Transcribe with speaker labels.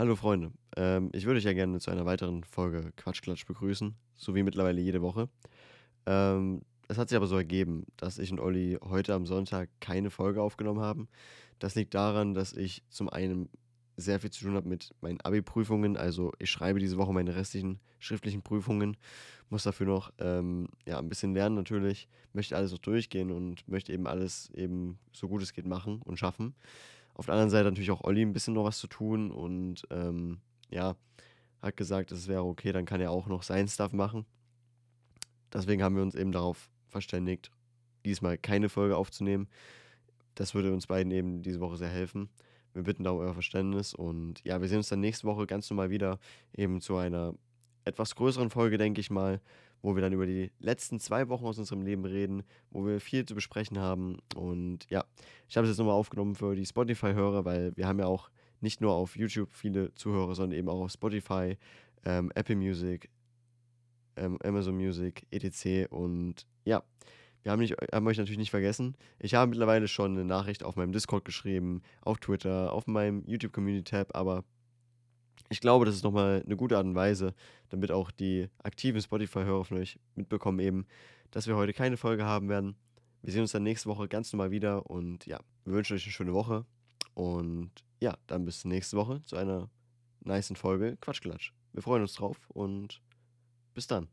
Speaker 1: Hallo Freunde, ähm, ich würde euch ja gerne zu einer weiteren Folge Quatschklatsch begrüßen, so wie mittlerweile jede Woche. Ähm, es hat sich aber so ergeben, dass ich und Olli heute am Sonntag keine Folge aufgenommen haben. Das liegt daran, dass ich zum einen sehr viel zu tun habe mit meinen Abi-Prüfungen. Also ich schreibe diese Woche meine restlichen schriftlichen Prüfungen, muss dafür noch ähm, ja, ein bisschen lernen natürlich, möchte alles noch durchgehen und möchte eben alles eben so gut es geht machen und schaffen. Auf der anderen Seite natürlich auch Olli ein bisschen noch was zu tun und ähm, ja, hat gesagt, es wäre okay, dann kann er auch noch sein Stuff machen. Deswegen haben wir uns eben darauf verständigt, diesmal keine Folge aufzunehmen. Das würde uns beiden eben diese Woche sehr helfen. Wir bitten da um euer Verständnis und ja, wir sehen uns dann nächste Woche ganz normal wieder, eben zu einer etwas größeren Folge, denke ich mal, wo wir dann über die letzten zwei Wochen aus unserem Leben reden, wo wir viel zu besprechen haben. Und ja, ich habe es jetzt nochmal aufgenommen für die Spotify-Hörer, weil wir haben ja auch nicht nur auf YouTube viele Zuhörer, sondern eben auch auf Spotify, ähm, Apple Music, ähm, Amazon Music, etc. Und ja, wir haben, nicht, haben euch natürlich nicht vergessen. Ich habe mittlerweile schon eine Nachricht auf meinem Discord geschrieben, auf Twitter, auf meinem YouTube Community Tab, aber ich glaube, das ist nochmal eine gute Art und Weise, damit auch die aktiven Spotify-Hörer von euch mitbekommen eben, dass wir heute keine Folge haben werden. Wir sehen uns dann nächste Woche ganz normal wieder und ja, wir wünschen euch eine schöne Woche und ja, dann bis nächste Woche zu einer niceen Folge Quatschklatsch. Wir freuen uns drauf und bis dann.